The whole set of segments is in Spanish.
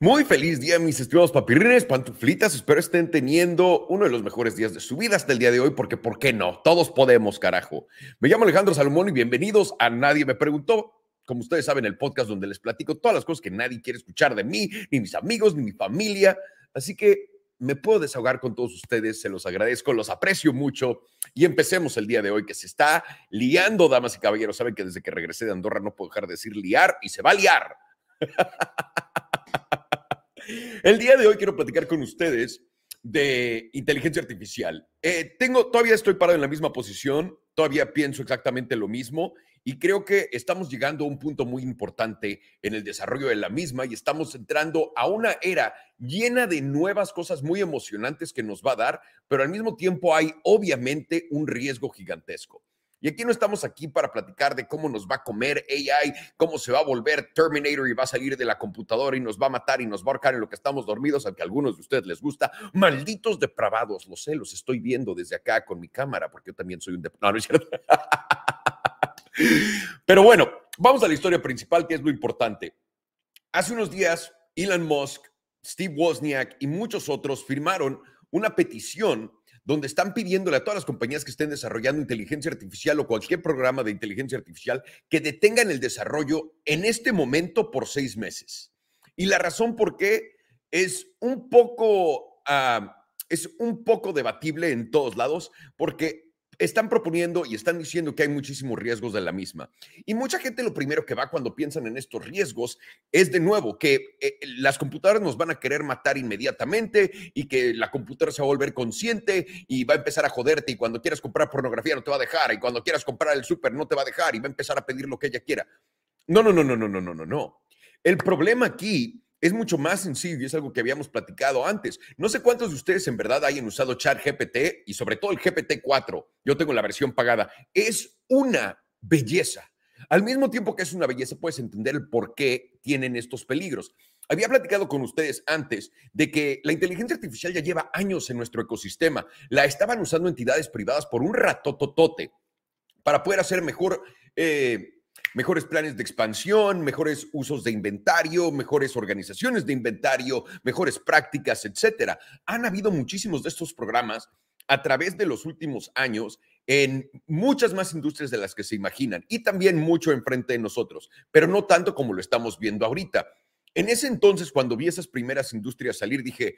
Muy feliz día, mis estimados papirrines, pantuflitas. Espero estén teniendo uno de los mejores días de su vida hasta el día de hoy, porque ¿por qué no? Todos podemos, carajo. Me llamo Alejandro Salomón y bienvenidos a Nadie Me Preguntó. Como ustedes saben, el podcast donde les platico todas las cosas que nadie quiere escuchar de mí, ni mis amigos, ni mi familia. Así que me puedo desahogar con todos ustedes, se los agradezco, los aprecio mucho y empecemos el día de hoy que se está liando, damas y caballeros. Saben que desde que regresé de Andorra no puedo dejar de decir liar y se va a liar. El día de hoy quiero platicar con ustedes de inteligencia artificial. Eh, tengo, todavía estoy parado en la misma posición, todavía pienso exactamente lo mismo y creo que estamos llegando a un punto muy importante en el desarrollo de la misma y estamos entrando a una era llena de nuevas cosas muy emocionantes que nos va a dar, pero al mismo tiempo hay obviamente un riesgo gigantesco. Y aquí no estamos aquí para platicar de cómo nos va a comer AI, cómo se va a volver Terminator y va a salir de la computadora y nos va a matar y nos va a ahorcar en lo que estamos dormidos, aunque a algunos de ustedes les gusta. Malditos depravados, lo sé, los estoy viendo desde acá con mi cámara, porque yo también soy un depravado. No, no es cierto. Pero bueno, vamos a la historia principal, que es lo importante. Hace unos días, Elon Musk, Steve Wozniak y muchos otros firmaron una petición donde están pidiéndole a todas las compañías que estén desarrollando inteligencia artificial o cualquier programa de inteligencia artificial que detengan el desarrollo en este momento por seis meses. Y la razón por qué es un poco, ah, es un poco debatible en todos lados, porque están proponiendo y están diciendo que hay muchísimos riesgos de la misma. Y mucha gente lo primero que va cuando piensan en estos riesgos es de nuevo que eh, las computadoras nos van a querer matar inmediatamente y que la computadora se va a volver consciente y va a empezar a joderte y cuando quieras comprar pornografía no te va a dejar y cuando quieras comprar el súper no te va a dejar y va a empezar a pedir lo que ella quiera. No, no, no, no, no, no, no, no, no. El problema aquí es mucho más sencillo y es algo que habíamos platicado antes. No sé cuántos de ustedes en verdad hayan usado Chat GPT y sobre todo el GPT-4. Yo tengo la versión pagada. Es una belleza. Al mismo tiempo que es una belleza, puedes entender el por qué tienen estos peligros. Había platicado con ustedes antes de que la inteligencia artificial ya lleva años en nuestro ecosistema. La estaban usando entidades privadas por un ratototote para poder hacer mejor eh, mejores planes de expansión, mejores usos de inventario, mejores organizaciones de inventario, mejores prácticas, etcétera. Han habido muchísimos de estos programas a través de los últimos años en muchas más industrias de las que se imaginan y también mucho enfrente de nosotros, pero no tanto como lo estamos viendo ahorita. En ese entonces, cuando vi esas primeras industrias salir, dije,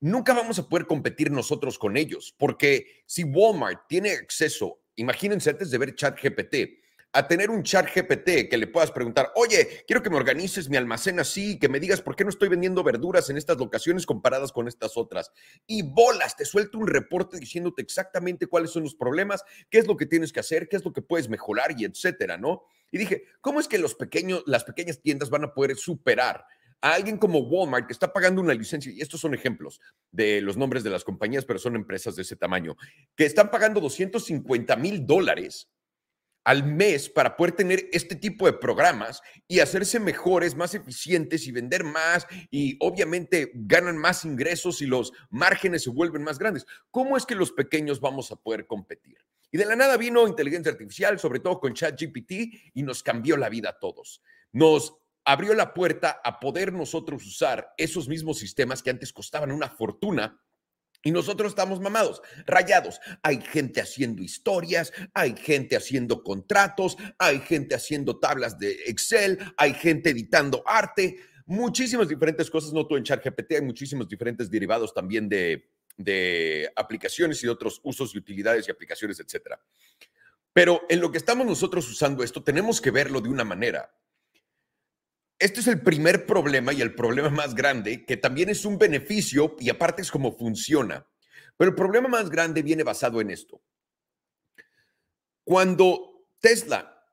nunca vamos a poder competir nosotros con ellos, porque si Walmart tiene acceso, imagínense antes de ver ChatGPT, a tener un chat GPT que le puedas preguntar, oye, quiero que me organices mi almacén así, que me digas por qué no estoy vendiendo verduras en estas locaciones comparadas con estas otras. Y bolas, te suelto un reporte diciéndote exactamente cuáles son los problemas, qué es lo que tienes que hacer, qué es lo que puedes mejorar y etcétera, ¿no? Y dije, ¿cómo es que los pequeños, las pequeñas tiendas van a poder superar a alguien como Walmart que está pagando una licencia, y estos son ejemplos de los nombres de las compañías, pero son empresas de ese tamaño, que están pagando 250 mil dólares al mes para poder tener este tipo de programas y hacerse mejores, más eficientes y vender más y obviamente ganan más ingresos y los márgenes se vuelven más grandes. ¿Cómo es que los pequeños vamos a poder competir? Y de la nada vino inteligencia artificial, sobre todo con ChatGPT, y nos cambió la vida a todos. Nos abrió la puerta a poder nosotros usar esos mismos sistemas que antes costaban una fortuna y nosotros estamos mamados, rayados. Hay gente haciendo historias, hay gente haciendo contratos, hay gente haciendo tablas de Excel, hay gente editando arte, muchísimas diferentes cosas, no todo en ChatGPT, hay muchísimos diferentes derivados también de, de aplicaciones y otros usos y utilidades y aplicaciones, etcétera. Pero en lo que estamos nosotros usando esto, tenemos que verlo de una manera. Este es el primer problema y el problema más grande, que también es un beneficio y aparte es cómo funciona. Pero el problema más grande viene basado en esto. Cuando Tesla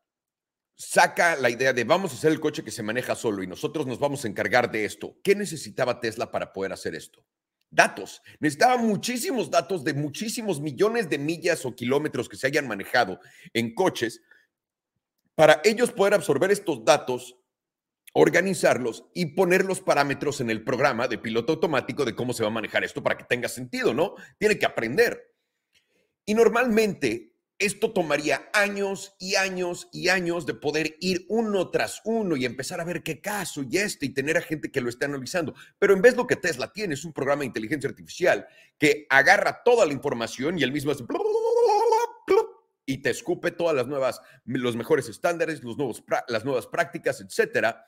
saca la idea de vamos a hacer el coche que se maneja solo y nosotros nos vamos a encargar de esto, ¿qué necesitaba Tesla para poder hacer esto? Datos. Necesitaba muchísimos datos de muchísimos millones de millas o kilómetros que se hayan manejado en coches para ellos poder absorber estos datos organizarlos y poner los parámetros en el programa de piloto automático de cómo se va a manejar esto para que tenga sentido, ¿no? Tiene que aprender. Y normalmente esto tomaría años y años y años de poder ir uno tras uno y empezar a ver qué caso y este y tener a gente que lo esté analizando. Pero en vez de lo que Tesla tiene es un programa de inteligencia artificial que agarra toda la información y el mismo hace y te escupe todas las nuevas, los mejores estándares, los nuevos, las nuevas prácticas, etcétera,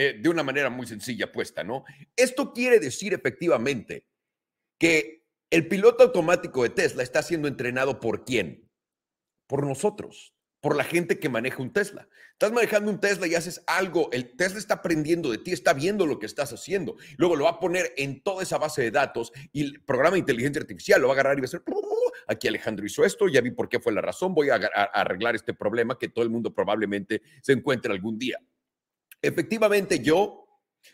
eh, de una manera muy sencilla puesta, ¿no? Esto quiere decir efectivamente que el piloto automático de Tesla está siendo entrenado por quién? por nosotros, por la gente que maneja un Tesla. Estás manejando un Tesla y haces algo, el Tesla está aprendiendo de ti, está viendo lo que estás haciendo. Luego lo va a poner en toda esa base de datos y el programa de inteligencia artificial lo va a agarrar y va a hacer, aquí Alejandro hizo esto, ya vi por qué fue la razón, voy a, arreglar este problema que todo el mundo probablemente se encuentre algún día. Efectivamente, yo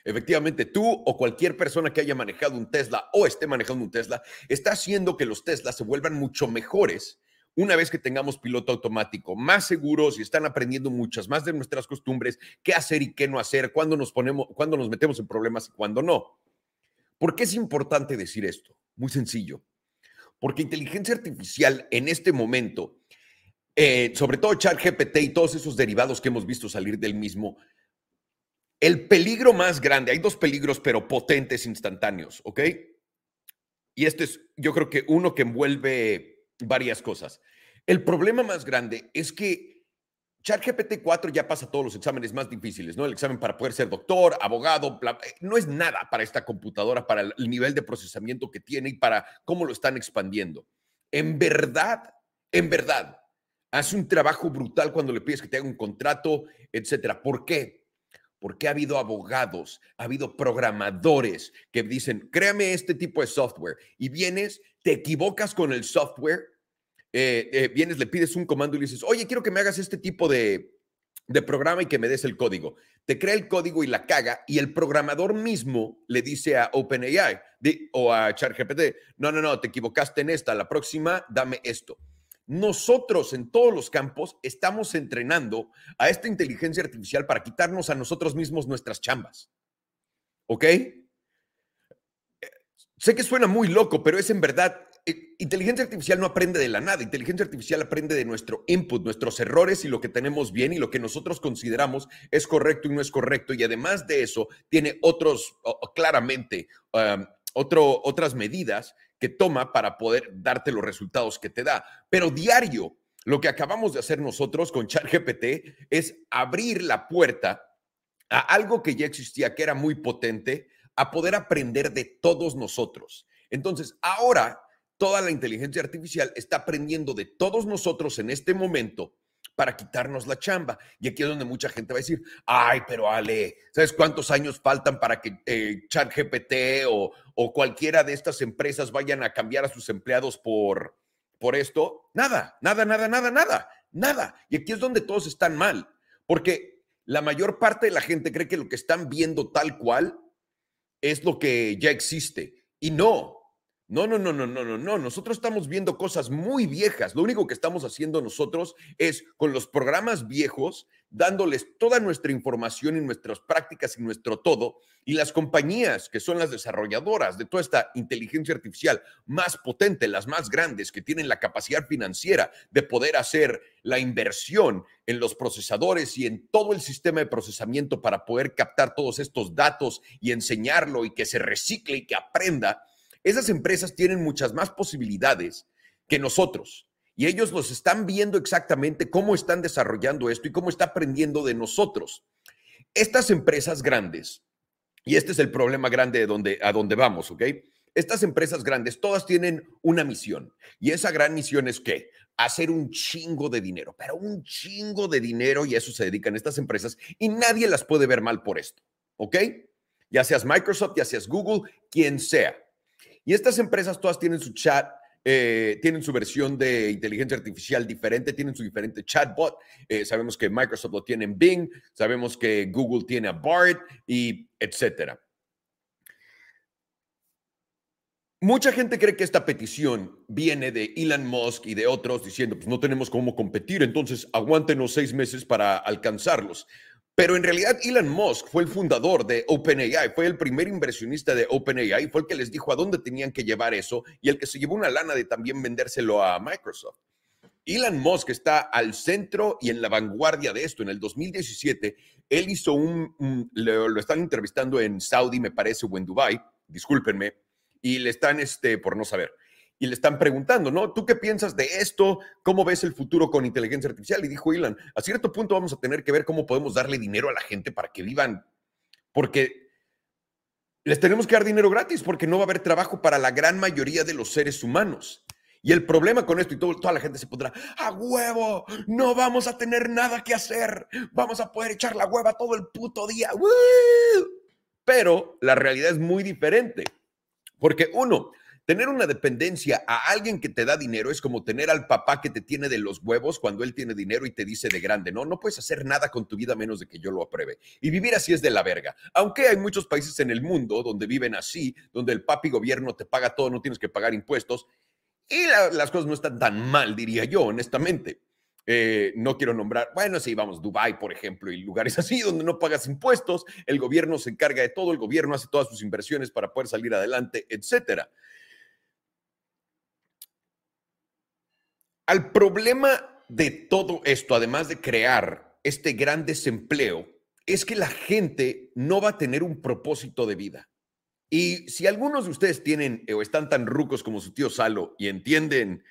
Efectivamente, tú o cualquier persona que haya manejado un Tesla o esté manejando un Tesla está haciendo que los Teslas se vuelvan mucho mejores una vez que tengamos piloto automático, más seguros y están aprendiendo muchas más de nuestras costumbres, qué hacer y qué no hacer, cuándo nos ponemos, nos metemos en problemas y cuándo no. ¿Por qué es importante decir esto? Muy sencillo. Porque inteligencia artificial en este momento, eh, sobre todo ChatGPT y todos esos derivados que hemos visto salir del mismo, el peligro más grande, hay dos peligros, pero potentes, instantáneos, ¿ok? Y este es, yo creo que uno que envuelve varias cosas. El problema más grande es que ChatGPT 4 ya pasa todos los exámenes más difíciles, ¿no? El examen para poder ser doctor, abogado, eh, no es nada para esta computadora, para el nivel de procesamiento que tiene y para cómo lo están expandiendo. En verdad, en verdad, hace un trabajo brutal cuando le pides que te haga un contrato, etcétera. ¿Por qué? Porque ha habido abogados, ha habido programadores que dicen, créame este tipo de software y vienes te equivocas con el software, eh, eh, vienes, le pides un comando y le dices, oye, quiero que me hagas este tipo de, de programa y que me des el código. Te crea el código y la caga y el programador mismo le dice a OpenAI o a ChatGPT, no, no, no, te equivocaste en esta, la próxima, dame esto. Nosotros en todos los campos estamos entrenando a esta inteligencia artificial para quitarnos a nosotros mismos nuestras chambas. ¿Ok? Sé que suena muy loco, pero es en verdad, eh, inteligencia artificial no aprende de la nada, inteligencia artificial aprende de nuestro input, nuestros errores y lo que tenemos bien y lo que nosotros consideramos es correcto y no es correcto. Y además de eso, tiene otros, claramente, otras medidas que toma para poder darte los resultados que te da. Pero diario, lo que acabamos de hacer nosotros con ChatGPT es abrir la puerta a algo que ya existía, que era muy potente, a poder aprender de todos nosotros. Entonces, ahora toda la inteligencia artificial está aprendiendo de todos nosotros en este momento para quitarnos la chamba. Y aquí es donde mucha gente va a decir, ay, pero Ale, ¿sabes cuántos años faltan para que eh, ChatGPT o, o cualquiera de estas empresas vayan a cambiar a sus empleados por, por esto? Nada, nada, nada, nada, nada, nada. Y aquí es donde todos están mal, porque la mayor parte de la gente cree que lo que están viendo tal cual es lo que ya existe. Y no, no, no, no, no, no, no, no. Nosotros estamos viendo cosas muy viejas. Lo único que estamos haciendo nosotros es con los programas viejos, dándoles toda nuestra información y nuestras prácticas y nuestro todo. Y las compañías que son las desarrolladoras de toda esta inteligencia artificial más potente, las más grandes, que tienen la capacidad financiera de poder hacer la inversión en los procesadores y en todo el sistema de procesamiento para poder captar todos estos datos y enseñarlo y que se recicle y que aprenda esas empresas tienen muchas más posibilidades que nosotros. Y ellos los están viendo exactamente cómo están desarrollando esto y cómo está aprendiendo de nosotros. Estas empresas grandes, y este es el problema grande de donde, a donde vamos, ¿ok? Estas empresas grandes, todas tienen una misión. Y esa gran misión es que hacer un chingo de dinero, pero un chingo de dinero y a eso se dedican estas empresas y nadie las puede ver mal por esto, ¿ok? Ya seas Microsoft, ya seas Google, quien sea. Y estas empresas todas tienen su chat, eh, tienen su versión de inteligencia artificial diferente, tienen su diferente chatbot. Eh, sabemos que Microsoft lo tiene en Bing, sabemos que Google tiene a BART y etcétera. Mucha gente cree que esta petición viene de Elon Musk y de otros diciendo, pues no tenemos cómo competir, entonces aguántenos seis meses para alcanzarlos. Pero en realidad Elon Musk fue el fundador de OpenAI, fue el primer inversionista de OpenAI, fue el que les dijo a dónde tenían que llevar eso y el que se llevó una lana de también vendérselo a Microsoft. Elon Musk está al centro y en la vanguardia de esto. En el 2017, él hizo un, lo, están entrevistando en Saudi, me parece, o en Dubai, discúlpenme, y le están, este, por no saber, y le están preguntando, ¿no? ¿Tú qué piensas de esto? ¿Cómo ves el futuro con inteligencia artificial? Y dijo Elon, a cierto punto vamos a tener que ver cómo podemos darle dinero a la gente para que vivan, porque les tenemos que dar dinero gratis, porque no va a haber trabajo para la gran mayoría de los seres humanos. Y el problema con esto, y todo, toda la gente se pondrá, a huevo, no vamos a tener nada que hacer, vamos a poder echar la hueva todo el puto día. Pero la realidad es muy diferente, porque uno, Tener una dependencia a alguien que te da dinero es como tener al papá que te tiene de los huevos cuando él tiene dinero y te dice de grande, no, no puedes hacer nada con tu vida menos de que yo lo apruebe. Y vivir así es de la verga. Aunque hay muchos países en el mundo donde viven así, donde el papi gobierno te paga todo, no tienes que pagar impuestos. Y las cosas no están tan mal, diría yo, honestamente. Eh, no quiero nombrar, bueno, si vamos, Dubai, por ejemplo, y lugares así donde no pagas impuestos, el gobierno se encarga de todo, el gobierno hace todas sus inversiones para poder salir adelante, etcétera. Al problema de todo esto, además de crear este gran desempleo, es que la gente no va a tener un propósito de vida. Y si algunos de ustedes tienen o están tan rucos como su tío Salo y entienden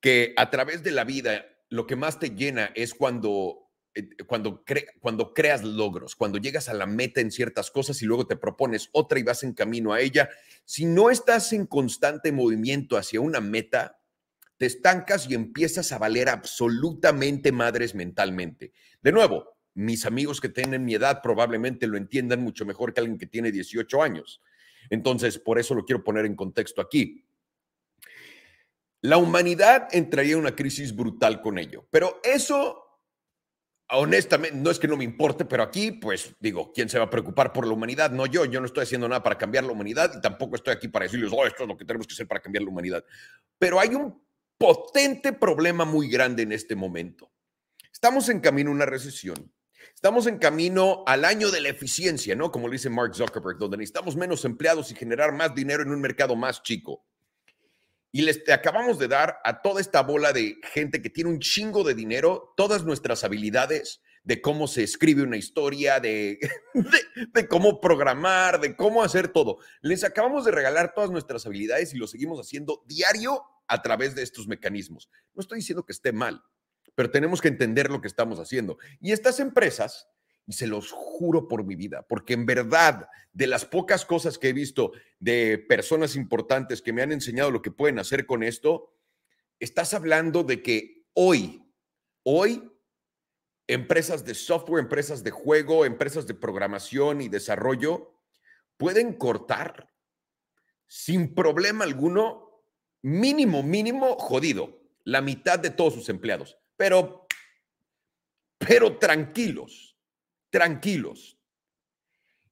que a través de la vida lo que más te llena es cuando, eh, cuando, cuando creas logros, cuando llegas a la meta en ciertas cosas y luego te propones otra y vas en camino a ella, si no estás en constante movimiento hacia una meta, te estancas y empiezas a valer absolutamente madres mentalmente. De nuevo, mis amigos que tienen mi edad probablemente lo entiendan mucho mejor que alguien que tiene 18 años. Entonces, por eso lo quiero poner en contexto aquí. La humanidad entraría en una crisis brutal con ello, pero eso, honestamente, no es que no me importe, pero aquí, pues digo, ¿quién se va a preocupar por la humanidad? No yo, yo no estoy haciendo nada para cambiar la humanidad y tampoco estoy aquí para decirles, oh, esto es lo que tenemos que hacer para cambiar la humanidad. Pero hay un potente problema muy grande en este momento. Estamos en camino a una recesión. Estamos en camino al año de la eficiencia, ¿no? Como lo dice Mark Zuckerberg, donde necesitamos menos empleados y generar más dinero en un mercado más chico. Y les acabamos de dar a toda esta bola de gente que tiene un chingo de dinero todas nuestras habilidades de cómo se escribe una historia, de, de, de, cómo programar, de cómo hacer todo. Les acabamos de regalar todas nuestras habilidades y lo seguimos haciendo diario a través de estos mecanismos. No estoy diciendo que esté mal, pero tenemos que entender lo que estamos haciendo. Y estas empresas, se los juro por mi vida, porque en verdad, de las pocas cosas que he visto de personas importantes que me han enseñado lo que pueden hacer con esto, estás hablando de que hoy, hoy, empresas de software, empresas de juego, empresas de programación y desarrollo pueden cortar sin problema alguno mínimo, mínimo jodido, la mitad de todos sus empleados. Pero, pero tranquilos, tranquilos.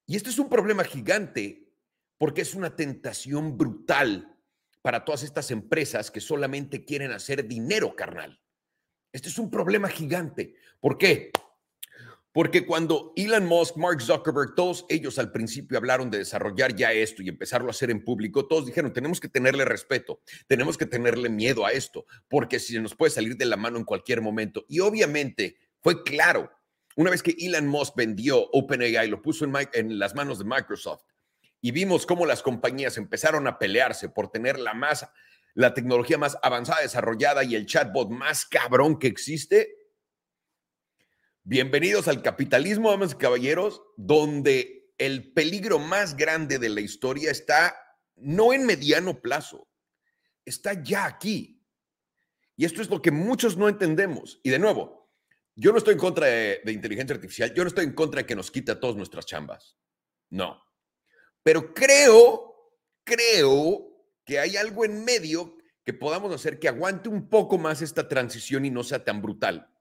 Y esto es un problema gigante porque es una tentación brutal para todas estas empresas que solamente quieren hacer dinero carnal. Este es un problema gigante. ¿Por qué? Porque cuando Elon Musk, Mark Zuckerberg, todos ellos al principio hablaron de desarrollar ya esto y empezarlo a hacer en público, todos dijeron, tenemos que tenerle respeto, tenemos que tenerle miedo a esto, porque si nos puede salir de la mano en cualquier momento. Y obviamente fue claro, una vez que Elon Musk vendió OpenAI, lo puso en, en las manos de Microsoft, y vimos cómo las compañías empezaron a pelearse por tener la más la tecnología más avanzada, desarrollada y el chatbot más cabrón que existe, Bienvenidos al capitalismo, damas y caballeros, donde el peligro más grande de la historia está no en mediano plazo, está ya aquí. Y esto es lo que muchos no entendemos. Y de nuevo, yo no estoy en contra de, inteligencia artificial, yo no estoy en contra de que nos quite a todas nuestras chambas. No. Pero creo, creo que hay algo en medio que podamos hacer que aguante un poco más esta transición y no sea tan brutal.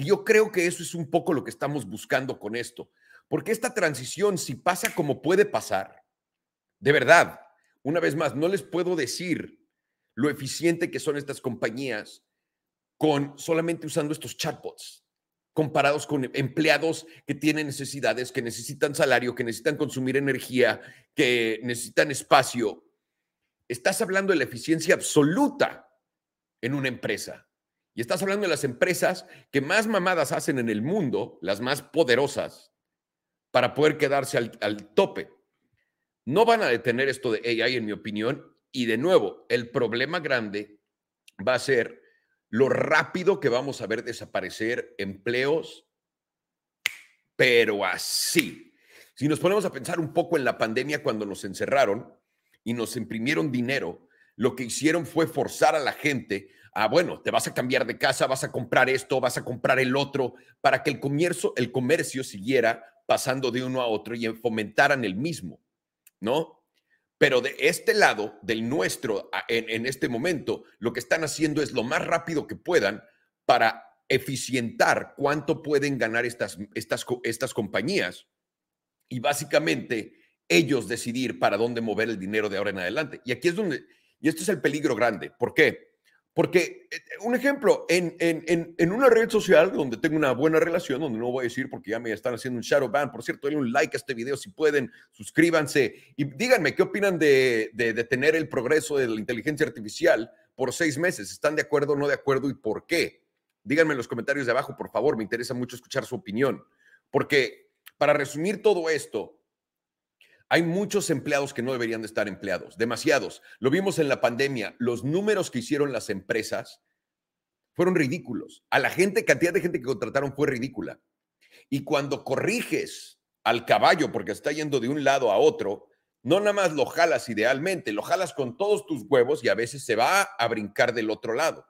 Y yo creo que eso es un poco lo que estamos buscando con esto, porque esta transición, si pasa como puede pasar, de verdad, una vez más, no les puedo decir lo eficiente que son estas compañías con solamente usando estos chatbots, comparados con empleados que tienen necesidades, que necesitan salario, que necesitan consumir energía, que necesitan espacio. Estás hablando de la eficiencia absoluta en una empresa. Y estás hablando de las empresas que más mamadas hacen en el mundo, las más poderosas, para poder quedarse al, al tope. No van a detener esto de AI, en mi opinión. Y de nuevo, el problema grande va a ser lo rápido que vamos a ver desaparecer empleos, pero así. Si nos ponemos a pensar un poco en la pandemia cuando nos encerraron y nos imprimieron dinero, lo que hicieron fue forzar a la gente a, bueno, te vas a cambiar de casa, vas a comprar esto, vas a comprar el otro, para que el comercio, el comercio siguiera pasando de uno a otro y fomentaran el mismo, ¿no? Pero de este lado, del nuestro, en, en, este momento, lo que están haciendo es lo más rápido que puedan para eficientar cuánto pueden ganar estas, estas, estas compañías y básicamente ellos decidir para dónde mover el dinero de ahora en adelante. Y aquí es donde, y esto es el peligro grande. ¿Por qué? Porque, eh, un ejemplo, en, en, en, una red social donde tengo una buena relación, donde no voy a decir porque ya me están haciendo un shadow ban, por cierto, denle un like a este video si pueden, suscríbanse y díganme qué opinan de, de detener el progreso de la inteligencia artificial por seis meses. ¿Están de acuerdo o no de acuerdo y por qué? Díganme en los comentarios de abajo, por favor, me interesa mucho escuchar su opinión. Porque para resumir todo esto, hay muchos empleados que no deberían de estar empleados, demasiados. Lo vimos en la pandemia, los números que hicieron las empresas fueron ridículos. A la gente, cantidad de gente que contrataron fue ridícula. Y cuando corriges al caballo porque está yendo de un lado a otro, no nada más lo jalas idealmente, lo jalas con todos tus huevos y a veces se va a brincar del otro lado.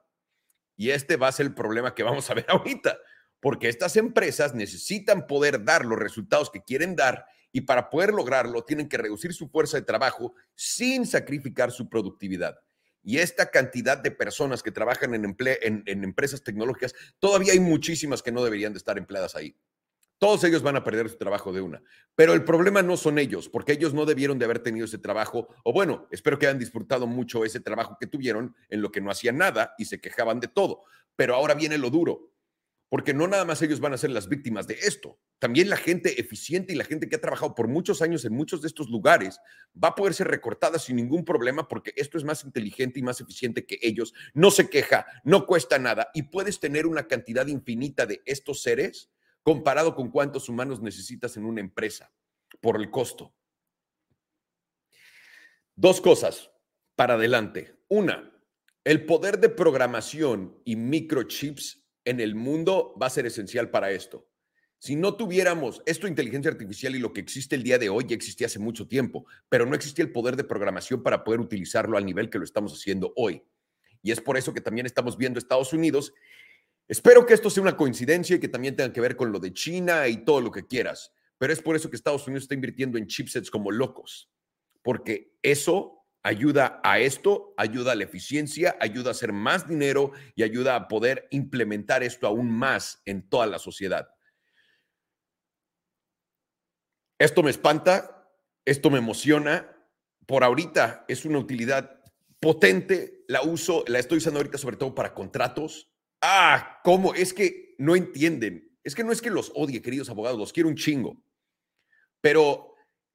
Y este va a ser el problema que vamos a ver ahorita, porque estas empresas necesitan poder dar los resultados que quieren dar y para poder lograrlo tienen que reducir su fuerza de trabajo sin sacrificar su productividad. Y esta cantidad de personas que trabajan en, en, empresas tecnológicas, todavía hay muchísimas que no deberían de estar empleadas ahí. Todos ellos van a perder su trabajo de una. Pero el problema no son ellos, porque ellos no debieron de haber tenido ese trabajo, o bueno, espero que hayan disfrutado mucho ese trabajo que tuvieron en lo que no hacían nada y se quejaban de todo. Pero ahora viene lo duro porque no nada más ellos van a ser las víctimas de esto. También la gente eficiente y la gente que ha trabajado por muchos años en muchos de estos lugares va a poder ser recortada sin ningún problema porque esto es más inteligente y más eficiente que ellos. No se queja, no cuesta nada y puedes tener una cantidad infinita de estos seres comparado con cuántos humanos necesitas en una empresa por el costo. Dos cosas para adelante. Una, el poder de programación y microchips en el mundo va a ser esencial para esto. Si no tuviéramos esto, inteligencia artificial y lo que existe el día de hoy ya existía hace mucho tiempo, pero no existía el poder de programación para poder utilizarlo al nivel que lo estamos haciendo hoy. Y es por eso que también estamos viendo Estados Unidos. Espero que esto sea una coincidencia y que también tenga que ver con lo de China y todo lo que quieras, pero es por eso que Estados Unidos está invirtiendo en chipsets como locos, porque eso ayuda a esto, ayuda a la eficiencia, ayuda a hacer más dinero y ayuda a poder implementar esto aún más en toda la sociedad. Esto me espanta, esto me emociona. Por ahorita es una utilidad potente, la uso, la estoy usando ahorita sobre todo para contratos. Ah, ¿cómo? Es que no entienden. Es que no es que los odie, queridos abogados, los quiero un chingo. Pero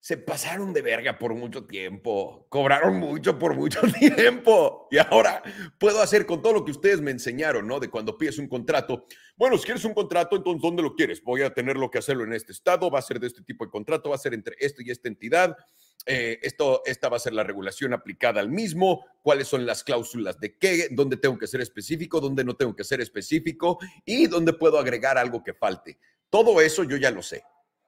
se pasaron de verga por mucho tiempo, cobraron mucho por mucho tiempo y ahora puedo hacer con todo lo que ustedes me enseñaron, ¿no? De cuando pides un contrato. Bueno, si quieres un contrato, entonces ¿dónde lo quieres? Voy a tenerlo que hacerlo en este estado, va a ser de este tipo de contrato, va a ser entre esto y esta entidad. Eh, esto, esta va a ser la regulación aplicada al mismo, cuáles son las cláusulas de qué, dónde tengo que ser específico, dónde no tengo que ser específico y dónde puedo agregar algo que falte. Todo eso yo ya lo sé.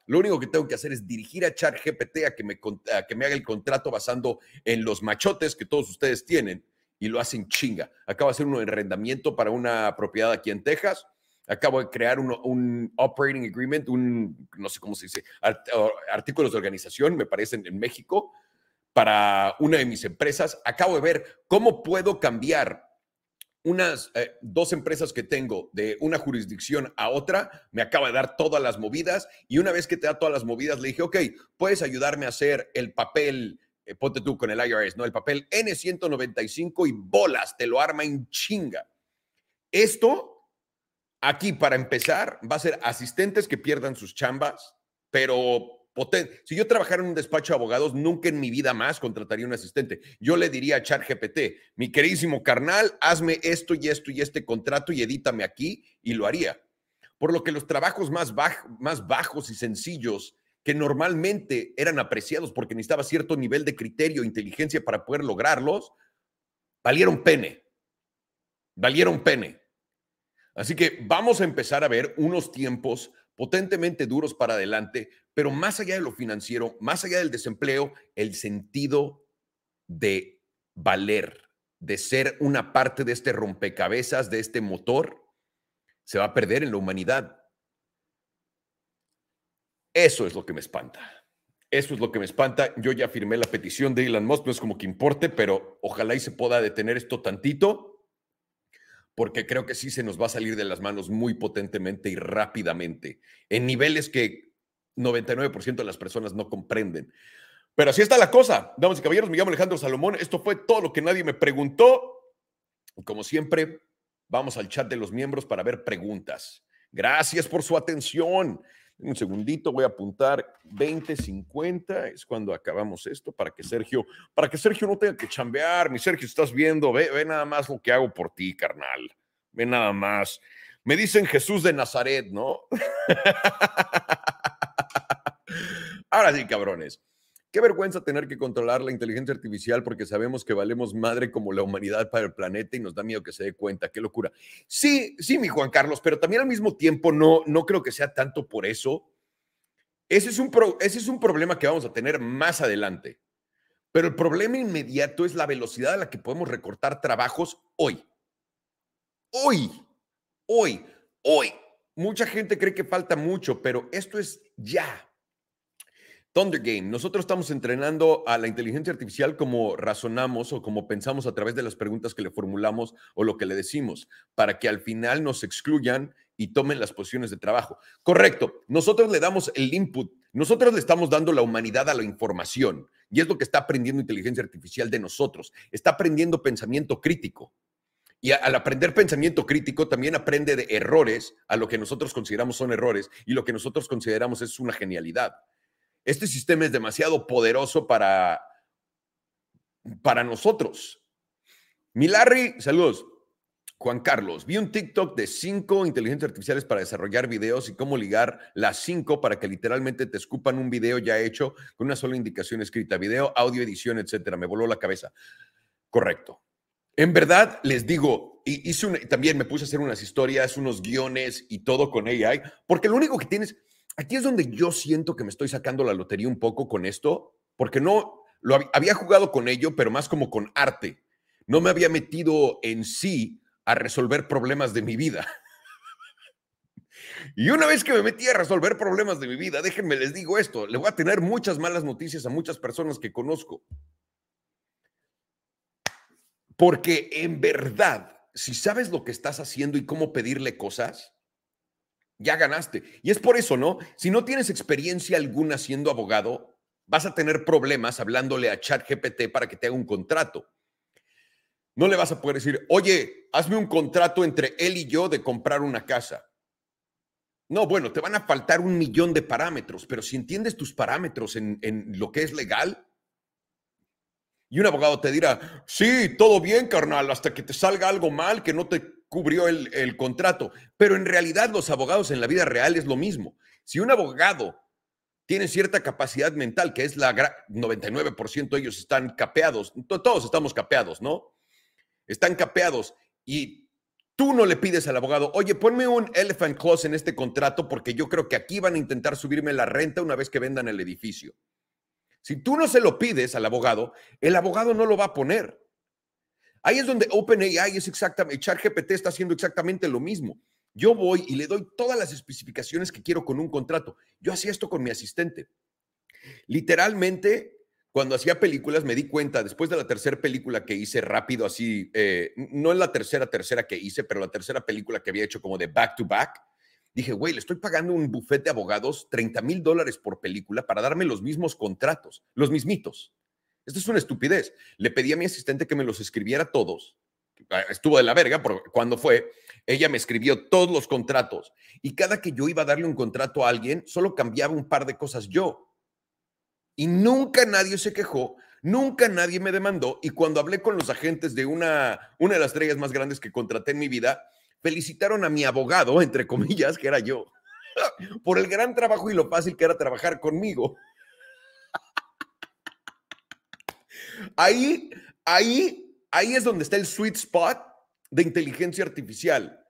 Lo único que tengo que hacer es dirigir a ChatGPT a que me, a que me haga el contrato basando en los machotes que todos ustedes tienen y lo hacen chinga. Acabo de hacer un arrendamiento para una propiedad aquí en Texas. Acabo de crear un, un operating agreement, un, no sé cómo se dice, artículos de organización, me parecen, en México, para una de mis empresas. Acabo de ver cómo puedo cambiar unas eh, dos empresas que tengo de una jurisdicción a otra, me acaba de dar todas las movidas y una vez que te da todas las movidas, le dije, ok, puedes ayudarme a hacer el papel, eh, ponte tú con el IRS, ¿no? El papel N195 y bolas, te lo arma en chinga. Esto, aquí para empezar, va a ser asistentes que pierdan sus chambas, pero Si yo trabajara en un despacho de abogados, nunca en mi vida más contrataría un asistente. Yo le diría a ChatGPT, mi queridísimo carnal, hazme esto y esto y este contrato y edítame aquí y lo haría. Por lo que los trabajos más, más bajos y sencillos que normalmente eran apreciados porque necesitaba cierto nivel de criterio e inteligencia para poder lograrlos, valieron pene. Valieron pene. Así que vamos a empezar a ver unos tiempos potentemente duros para adelante, pero más allá de lo financiero, más allá del desempleo, el sentido de valer, de ser una parte de este rompecabezas, de este motor, se va a perder en la humanidad. Eso es lo que me espanta. Eso es lo que me espanta. Yo ya firmé la petición de Elon Musk, no es como que importe, pero ojalá y se pueda detener esto tantito porque creo que sí se nos va a salir de las manos muy potentemente y rápidamente, en niveles que 99% de las personas no comprenden. Pero así está la cosa. Damas y caballeros, me llamo Alejandro Salomón. Esto fue todo lo que nadie me preguntó. Como siempre, vamos al chat de los miembros para ver preguntas. Gracias por su atención. Un segundito, voy a apuntar 2050, es cuando acabamos esto, para que Sergio, para que Sergio no tenga que chambear. Mi Sergio, estás viendo, ve, ve nada más lo que hago por ti, carnal. Ve nada más. Me dicen Jesús de Nazaret, ¿no? Ahora sí, cabrones. Qué vergüenza tener que controlar la inteligencia artificial porque sabemos que valemos madre como la humanidad para el planeta y nos da miedo que se dé cuenta. Qué locura. Sí, sí, mi Juan Carlos, pero también al mismo tiempo no, no creo que sea tanto por eso. Ese es, un ese es un problema que vamos a tener más adelante. Pero el problema inmediato es la velocidad a la que podemos recortar trabajos hoy. Hoy, hoy, hoy. Mucha gente cree que falta mucho, pero esto es ya. Thunder Game. Nosotros estamos entrenando a la inteligencia artificial como razonamos o como pensamos a través de las preguntas que le formulamos o lo que le decimos, para que al final nos excluyan y tomen las posiciones de trabajo. Correcto. Nosotros le damos el input. Nosotros le estamos dando la humanidad a la información. Y es lo que está aprendiendo inteligencia artificial de nosotros. Está aprendiendo pensamiento crítico. Y al aprender pensamiento crítico, también aprende de errores a lo que nosotros consideramos son errores y lo que nosotros consideramos es una genialidad este sistema es demasiado poderoso para, para nosotros. Milarri, saludos. Juan Carlos, vi un TikTok de cinco inteligencias artificiales para desarrollar videos y cómo ligar las cinco para que literalmente te escupan un video ya hecho con una sola indicación escrita, video, audio, edición, etcétera. Me voló la cabeza. Correcto. En verdad, les digo, hice también me puse a hacer unas historias, unos guiones y todo con AI, porque lo único que tienes, aquí es donde yo siento que me estoy sacando la lotería un poco con esto, porque no, lo había jugado con ello, pero más como con arte. No me había metido en sí a resolver problemas de mi vida. Y una vez que me metí a resolver problemas de mi vida, déjenme les digo esto, le voy a tener muchas malas noticias a muchas personas que conozco. Porque en verdad, si sabes lo que estás haciendo y cómo pedirle cosas, ya ganaste. Y es por eso, ¿no? Si no tienes experiencia alguna siendo abogado, vas a tener problemas hablándole a ChatGPT para que te haga un contrato. No le vas a poder decir, oye, hazme un contrato entre él y yo de comprar una casa. No, bueno, te van a faltar un millón de parámetros, pero si entiendes tus parámetros en, en lo que es legal, y un abogado te dirá, sí, todo bien, carnal, hasta que te salga algo mal que no te cubrió el, contrato. Pero en realidad los abogados en la vida real es lo mismo. Si un abogado tiene cierta capacidad mental, que es la 99% de ellos están capeados, todos estamos capeados, ¿no? Están capeados y tú no le pides al abogado, oye, ponme un elephant clause en este contrato porque yo creo que aquí van a intentar subirme la renta una vez que vendan el edificio. Si tú no se lo pides al abogado, el abogado no lo va a poner. Ahí es donde OpenAI es exactamente, ChatGPT está haciendo exactamente lo mismo. Yo voy y le doy todas las especificaciones que quiero con un contrato. Yo hacía esto con mi asistente. Literalmente, cuando hacía películas, me di cuenta, después de la tercera película que hice rápido, así, eh, no es la tercera, tercera que hice, pero la tercera película que había hecho como de back to back, dije, güey, le estoy pagando un buffet de abogados 30 mil dólares por película para darme los mismos contratos, los mismitos. Esto es una estupidez. Le pedí a mi asistente que me los escribiera todos. Ah, estuvo de la verga porque cuando fue, ella me escribió todos los contratos y cada que yo iba a darle un contrato a alguien, solo cambiaba un par de cosas yo. Y nunca nadie se quejó, nunca nadie me demandó. Y cuando hablé con los agentes de una, una de las estrellas más grandes que contraté en mi vida, felicitaron a mi abogado, entre comillas, que era yo, por el gran trabajo y lo fácil que era trabajar conmigo. Ahí, ahí, ahí es donde está el sweet spot de inteligencia artificial.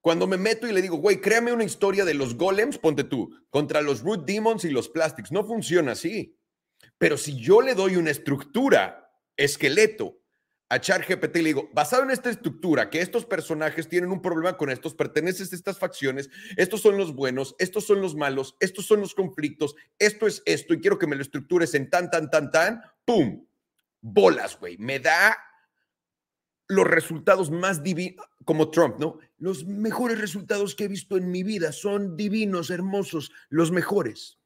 Cuando me meto y le digo, güey, créame una historia de los golems, ponte tú, contra los root demons y los plastics. No funciona así. Pero si yo le doy una estructura, esqueleto, a ChatGPT y le digo, basado en esta estructura, que estos personajes tienen un problema con estos, perteneces a estas facciones, estos son los buenos, estos son los malos, estos son los conflictos, esto es esto, y quiero que me lo estructures en tan, tan, tan, tan, ¡pum! Bolas, güey. Me da los resultados más divinos, como Trump, ¿no? Los mejores resultados que he visto en mi vida son divinos, hermosos, los mejores.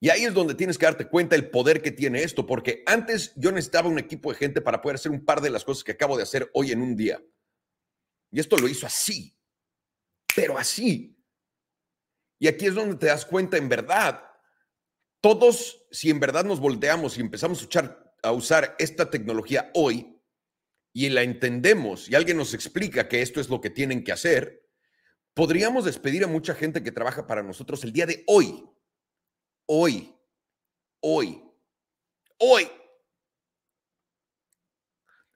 Y ahí es donde tienes que darte cuenta el poder que tiene esto, porque antes yo necesitaba un equipo de gente para poder hacer un par de las cosas que acabo de hacer hoy en un día. Y esto lo hizo así, pero así. Y aquí es donde te das cuenta, en verdad, todos, si en verdad nos volteamos y empezamos a usar, a usar esta tecnología hoy y la entendemos y alguien nos explica que esto es lo que tienen que hacer, podríamos despedir a mucha gente que trabaja para nosotros el día de hoy hoy, hoy, hoy.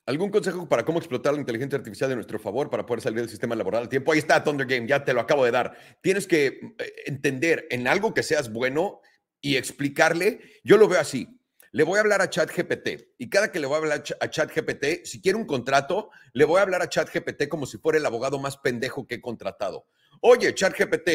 ¿Algún consejo para cómo explotar la inteligencia artificial de nuestro favor para poder salir del sistema laboral al tiempo? Ahí está Thunder Game, ya te lo acabo de dar. Tienes que eh, entender en algo que seas bueno y explicarle. Yo lo veo así. Le voy a hablar a ChatGPT y cada que le voy a hablar a ChatGPT, si quiere un contrato, le voy a hablar a ChatGPT como si fuera el abogado más pendejo que he contratado. Oye, ChatGPT,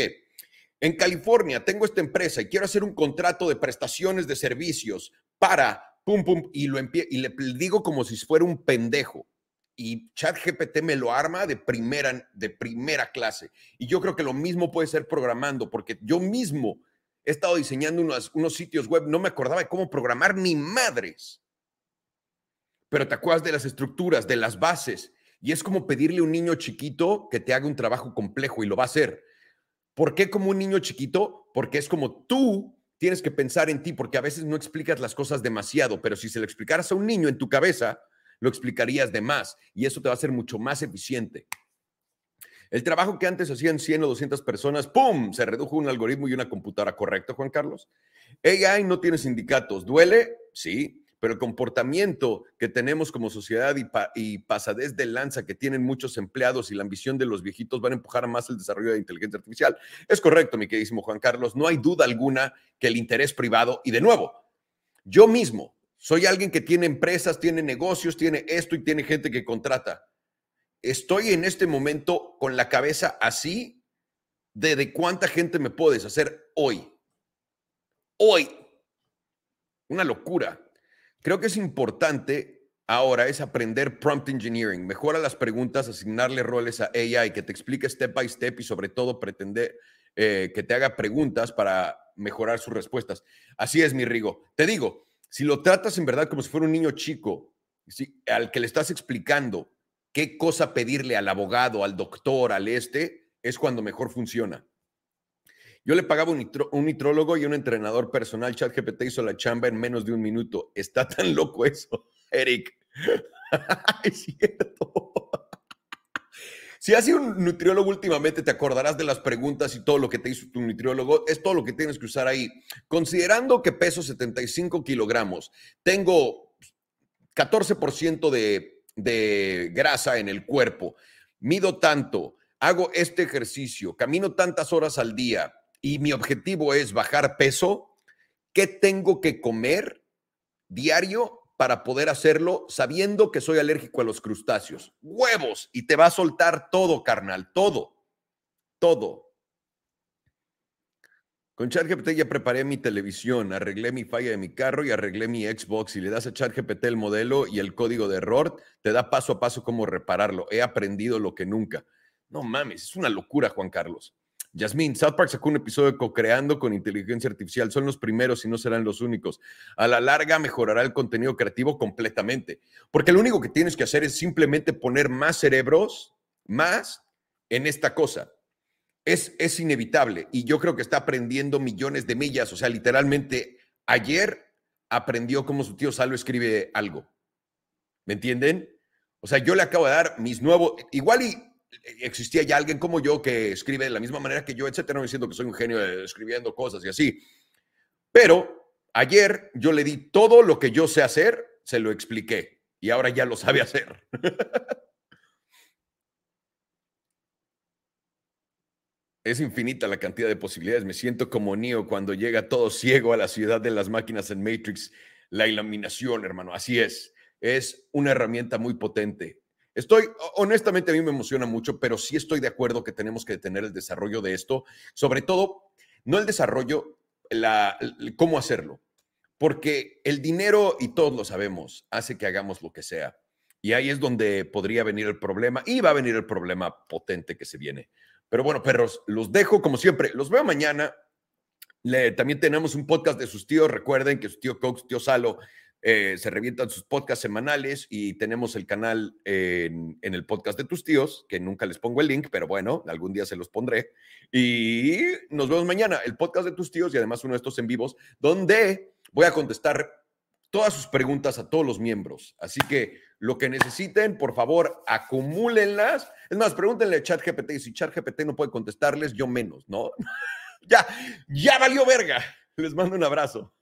en California tengo esta empresa y quiero hacer un contrato de prestaciones de servicios para pum pum y lo y le digo como si fuera un pendejo. Y ChatGPT me lo arma de primera de primera clase. Y yo creo que lo mismo puede ser programando porque yo mismo he estado diseñando unos, sitios web, no me acordaba de cómo programar ni madres. Pero te acuerdas de las estructuras, de las bases. Y es como pedirle a un niño chiquito que te haga un trabajo complejo y lo va a hacer ¿Por qué como un niño chiquito? Porque es como tú tienes que pensar en ti, porque a veces no explicas las cosas demasiado, pero si se lo explicaras a un niño en tu cabeza, lo explicarías de más y eso te va a hacer mucho más eficiente. El trabajo que antes hacían 100 o 200 personas, ¡pum! Se redujo un algoritmo y una computadora, ¿correcto, Juan Carlos? AI no tiene sindicatos. ¿Duele? Sí pero el comportamiento que tenemos como sociedad y, pasadez de lanza que tienen muchos empleados y la ambición de los viejitos van a empujar más el desarrollo de inteligencia artificial. Es correcto, mi queridísimo Juan Carlos, no hay duda alguna que el interés privado, y de nuevo, yo mismo soy alguien que tiene empresas, tiene negocios, tiene esto y tiene gente que contrata. Estoy en este momento con la cabeza así de, de cuánta gente me puedes hacer hoy. Hoy. Una locura. Creo que es importante ahora es aprender prompt engineering. Mejora las preguntas, asignarle roles a AI que te explique step by step y sobre todo pretender eh, que te haga preguntas para mejorar sus respuestas. Así es, mi Rigo. Te digo, si lo tratas en verdad como si fuera un niño chico, al que le estás explicando qué cosa pedirle al abogado, al doctor, al este, es cuando mejor funciona. Yo le pagaba un, un nitrólogo y un entrenador personal. ChatGPT hizo la chamba en menos de un minuto. Está tan loco eso, Eric. es cierto. Si has sido un nutriólogo últimamente, te acordarás de las preguntas y todo lo que te hizo tu nutriólogo. Es todo lo que tienes que usar ahí. Considerando que peso 75 kilogramos, tengo 14% de, de grasa en el cuerpo, mido tanto, hago este ejercicio, camino tantas horas al día, y mi objetivo es bajar peso, ¿qué tengo que comer diario para poder hacerlo sabiendo que soy alérgico a los crustáceos? Huevos. Y te va a soltar todo, carnal, todo, todo. Con ChatGPT ya preparé mi televisión, arreglé mi falla de mi carro y arreglé mi Xbox. Y le das a ChatGPT el modelo y el código de error, te da paso a paso cómo repararlo. He aprendido lo que nunca. No mames, es una locura, Juan Carlos. Yasmín, South Park sacó un episodio Co-Creando con inteligencia artificial. Son los primeros y no serán los únicos. A la larga mejorará el contenido creativo completamente. Porque lo único que tienes que hacer es simplemente poner más cerebros, más en esta cosa. Es, es inevitable. Y yo creo que está aprendiendo millones de millas, o sea, literalmente ayer aprendió cómo su tío Salo escribe algo. ¿Me entienden? O sea, yo le acabo de dar mis nuevos, igual y existía ya alguien como yo que escribe de la misma manera que yo, etcétera, no diciendo que soy un genio escribiendo cosas y así. Pero ayer yo le di todo lo que yo sé hacer, se lo expliqué y ahora ya lo sabe hacer. Es infinita la cantidad de posibilidades. Me siento como Neo cuando llega todo ciego a la ciudad de las máquinas en Matrix. La iluminación, hermano. Así es. Es una herramienta muy potente. Estoy, honestamente, a mí me emociona mucho, pero sí estoy de acuerdo que tenemos que detener el desarrollo de esto. Sobre todo, no el desarrollo, la, cómo hacerlo. Porque el dinero, y todos lo sabemos, hace que hagamos lo que sea. Y ahí es donde podría venir el problema, y va a venir el problema potente que se viene. Pero bueno, perros, los dejo como siempre. Los veo mañana. también tenemos un podcast de sus tíos. Recuerden que su tío Cox, tío Salo, eh, se revientan sus podcasts semanales y tenemos el canal en, en, el podcast de tus tíos, que nunca les pongo el link, pero bueno, algún día se los pondré. Y nos vemos mañana, el podcast de tus tíos y además uno de estos en vivos, donde voy a contestar todas sus preguntas a todos los miembros. Así que lo que necesiten, por favor, acumúlenlas. Es más, pregúntenle a ChatGPT y si ChatGPT no puede contestarles, yo menos, ¿no? ya, ya valió verga. Les mando un abrazo.